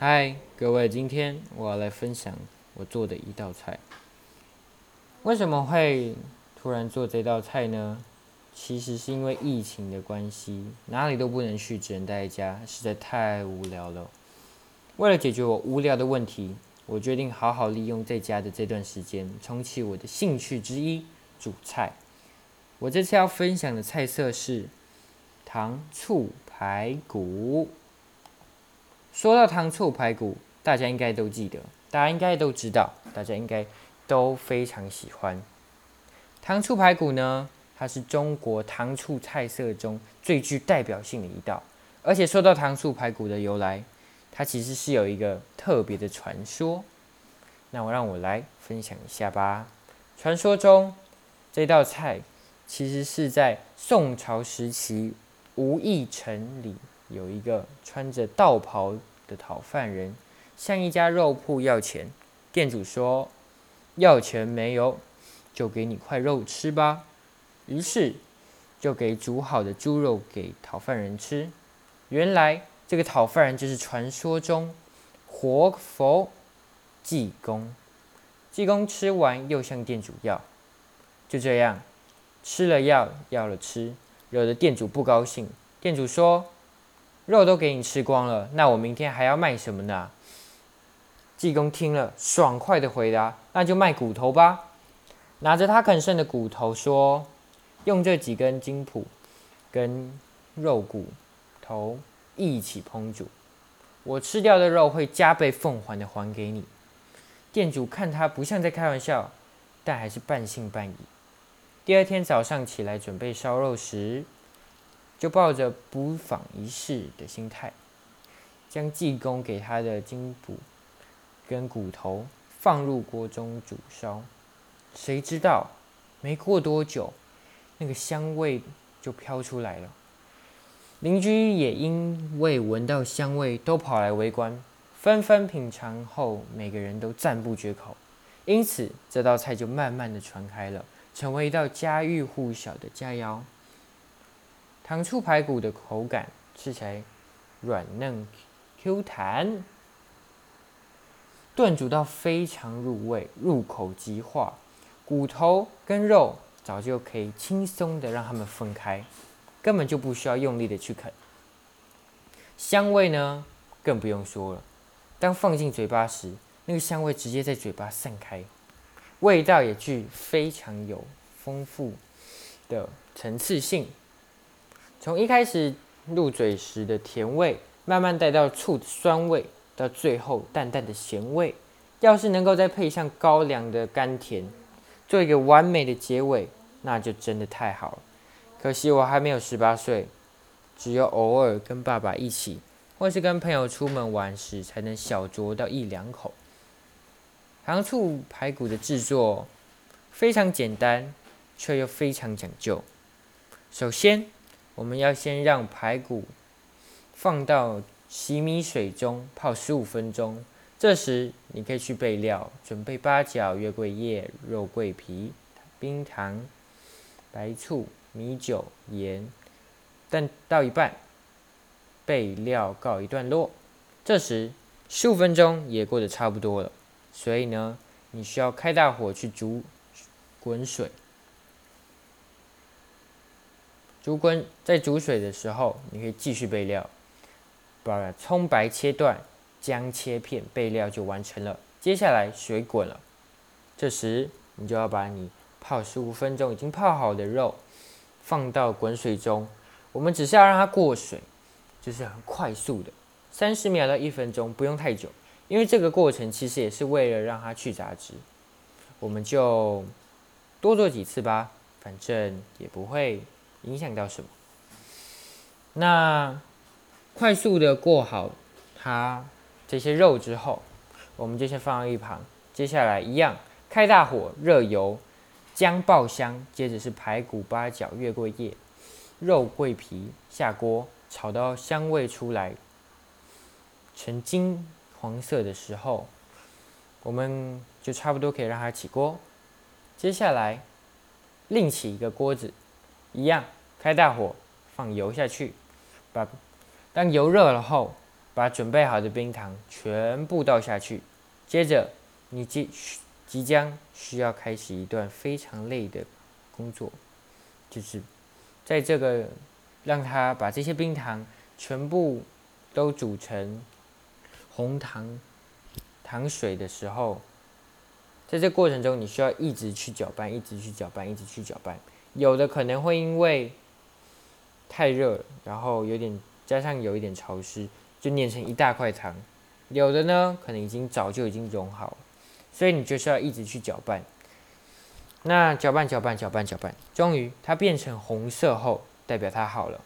嗨，各位，今天我要来分享我做的一道菜。为什么会突然做这道菜呢？其实是因为疫情的关系，哪里都不能去，只能待在家，实在太无聊了。为了解决我无聊的问题，我决定好好利用在家的这段时间，重启我的兴趣之一——煮菜。我这次要分享的菜色是糖醋排骨。说到糖醋排骨，大家应该都记得，大家应该都知道，大家应该都非常喜欢糖醋排骨呢。它是中国糖醋菜色中最具代表性的一道，而且说到糖醋排骨的由来，它其实是有一个特别的传说。那我让我来分享一下吧。传说中，这道菜其实是在宋朝时期，吴邑城里有一个穿着道袍的讨饭人，向一家肉铺要钱。店主说：“要钱没有，就给你块肉吃吧。”于是，就给煮好的猪肉给讨饭人吃。原来，这个讨饭人就是传说中活佛济公。济公吃完又向店主要，就这样吃了要，要了吃，惹得店主不高兴。店主说：“肉都给你吃光了，那我明天还要卖什么呢？”济公听了，爽快的回答：“那就卖骨头吧。”拿着他啃剩的骨头说。用这几根筋脯跟肉骨头一起烹煮，我吃掉的肉会加倍奉还的还给你。店主看他不像在开玩笑，但还是半信半疑。第二天早上起来准备烧肉时，就抱着不妨一试的心态，将济公给他的筋脯跟骨头放入锅中煮烧。谁知道没过多久。那个香味就飘出来了，邻居也因为闻到香味，都跑来围观，纷纷品尝后，每个人都赞不绝口。因此，这道菜就慢慢的传开了，成为一道家喻户晓的佳肴。糖醋排骨的口感吃起来软嫩 Q 弹，炖煮到非常入味，入口即化，骨头跟肉。早就可以轻松的让它们分开，根本就不需要用力的去啃。香味呢，更不用说了。当放进嘴巴时，那个香味直接在嘴巴散开，味道也具非常有丰富的层次性。从一开始入嘴时的甜味，慢慢带到醋的酸味，到最后淡淡的咸味。要是能够再配上高粱的甘甜，做一个完美的结尾。那就真的太好了，可惜我还没有十八岁，只有偶尔跟爸爸一起，或是跟朋友出门玩时，才能小酌到一两口。糖醋排骨的制作非常简单，却又非常讲究。首先，我们要先让排骨放到洗米水中泡十五分钟，这时你可以去备料，准备八角、月桂叶、肉桂皮、冰糖。白醋、米酒、盐，但到一半，备料告一段落。这时十五分钟也过得差不多了，所以呢，你需要开大火去煮滚水。煮滚在煮水的时候，你可以继续备料，把葱白切断，姜切片，备料就完成了。接下来水滚了，这时你就要把你。泡十五分钟，已经泡好的肉放到滚水中，我们只是要让它过水，就是很快速的，三十秒到一分钟，不用太久，因为这个过程其实也是为了让它去杂质。我们就多做几次吧，反正也不会影响到什么。那快速的过好它这些肉之后，我们就先放到一旁，接下来一样开大火热油。姜爆香，接着是排骨、八角、月桂叶、肉桂皮下锅炒到香味出来，呈金黄色的时候，我们就差不多可以让它起锅。接下来另起一个锅子，一样开大火放油下去，把当油热了后，把准备好的冰糖全部倒下去，接着你即即将需要开始一段非常累的工作，就是在这个让它把这些冰糖全部都煮成红糖糖水的时候，在这过程中你需要一直去搅拌，一直去搅拌，一直去搅拌。有的可能会因为太热，然后有点加上有一点潮湿。就碾成一大块糖，有的呢可能已经早就已经融好了，所以你就是要一直去搅拌。那搅拌搅拌搅拌搅拌，终于它变成红色后，代表它好了。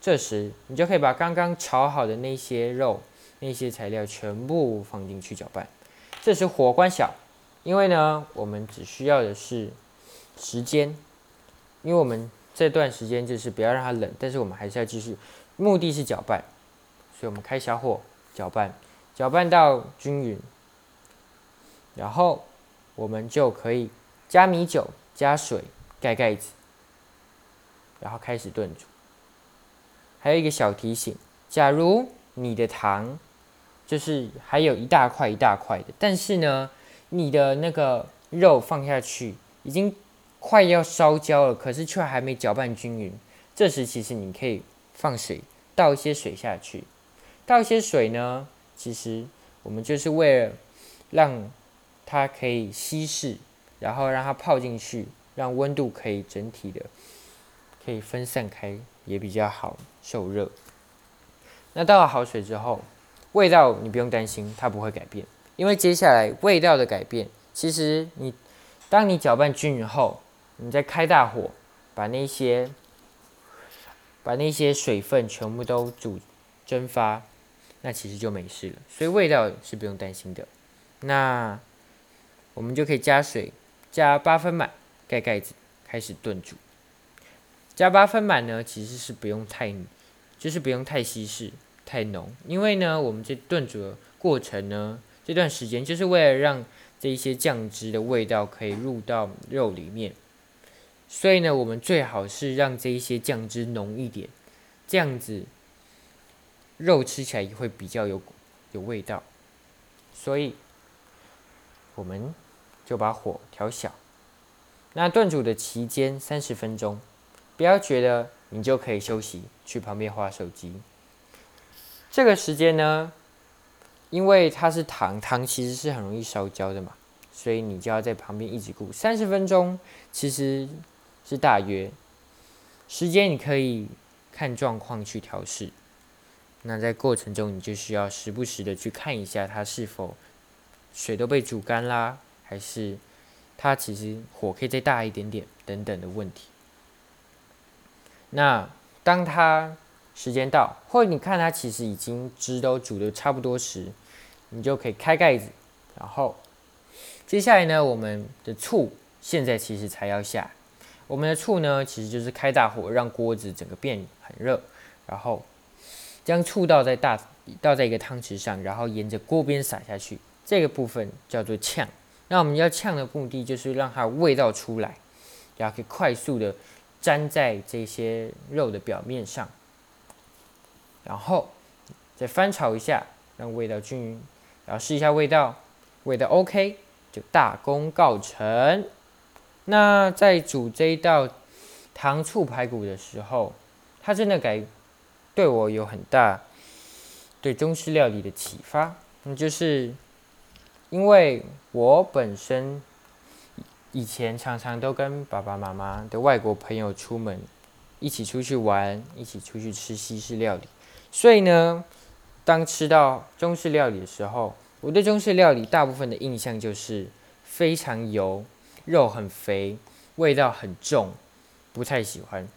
这时你就可以把刚刚炒好的那些肉、那些材料全部放进去搅拌。这时火关小，因为呢我们只需要的是时间，因为我们这段时间就是不要让它冷，但是我们还是要继续，目的是搅拌。所以我们开小火搅拌，搅拌到均匀，然后我们就可以加米酒、加水、盖盖子，然后开始炖煮。还有一个小提醒：假如你的糖就是还有一大块一大块的，但是呢，你的那个肉放下去已经快要烧焦了，可是却还没搅拌均匀，这时其实你可以放水，倒一些水下去。倒一些水呢，其实我们就是为了让它可以稀释，然后让它泡进去，让温度可以整体的可以分散开，也比较好受热。那倒了好水之后，味道你不用担心，它不会改变，因为接下来味道的改变，其实你当你搅拌均匀后，你再开大火，把那些把那些水分全部都煮蒸发。那其实就没事了，所以味道是不用担心的。那我们就可以加水，加八分满，盖盖子，开始炖煮。加八分满呢，其实是不用太，就是不用太稀释、太浓，因为呢，我们这炖煮的过程呢，这段时间就是为了让这一些酱汁的味道可以入到肉里面，所以呢，我们最好是让这一些酱汁浓一点，这样子。肉吃起来也会比较有有味道，所以我们就把火调小。那炖煮的期间三十分钟，不要觉得你就可以休息，去旁边划手机。这个时间呢，因为它是糖，糖其实是很容易烧焦的嘛，所以你就要在旁边一直顾。三十分钟其实是大约时间，你可以看状况去调试。那在过程中，你就需要时不时的去看一下它是否水都被煮干啦，还是它其实火可以再大一点点等等的问题。那当它时间到，或者你看它其实已经汁都煮的差不多时，你就可以开盖子。然后接下来呢，我们的醋现在其实才要下。我们的醋呢，其实就是开大火，让锅子整个变很热，然后。将醋倒在大倒在一个汤匙上，然后沿着锅边洒下去，这个部分叫做呛。那我们要呛的目的就是让它味道出来，然后可以快速的粘在这些肉的表面上，然后再翻炒一下，让味道均匀，然后试一下味道，味道 OK 就大功告成。那在煮这一道糖醋排骨的时候，它真的改。对我有很大对中式料理的启发，那就是因为我本身以前常常都跟爸爸妈妈的外国朋友出门，一起出去玩，一起出去吃西式料理，所以呢，当吃到中式料理的时候，我对中式料理大部分的印象就是非常油，肉很肥，味道很重，不太喜欢。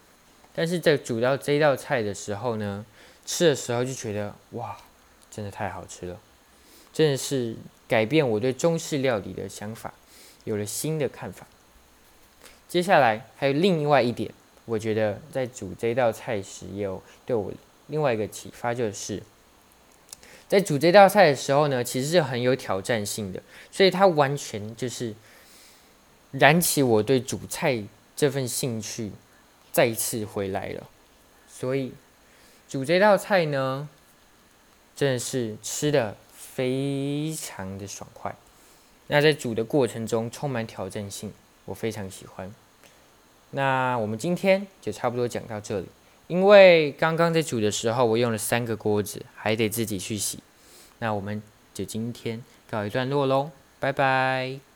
但是在煮到这道菜的时候呢，吃的时候就觉得哇，真的太好吃了，真的是改变我对中式料理的想法，有了新的看法。接下来还有另外一点，我觉得在煮这道菜时也有对我另外一个启发，就是在煮这道菜的时候呢，其实是很有挑战性的，所以它完全就是燃起我对煮菜这份兴趣。再次回来了，所以煮这道菜呢，真的是吃的非常的爽快。那在煮的过程中充满挑战性，我非常喜欢。那我们今天就差不多讲到这里，因为刚刚在煮的时候我用了三个锅子，还得自己去洗。那我们就今天告一段落喽，拜拜。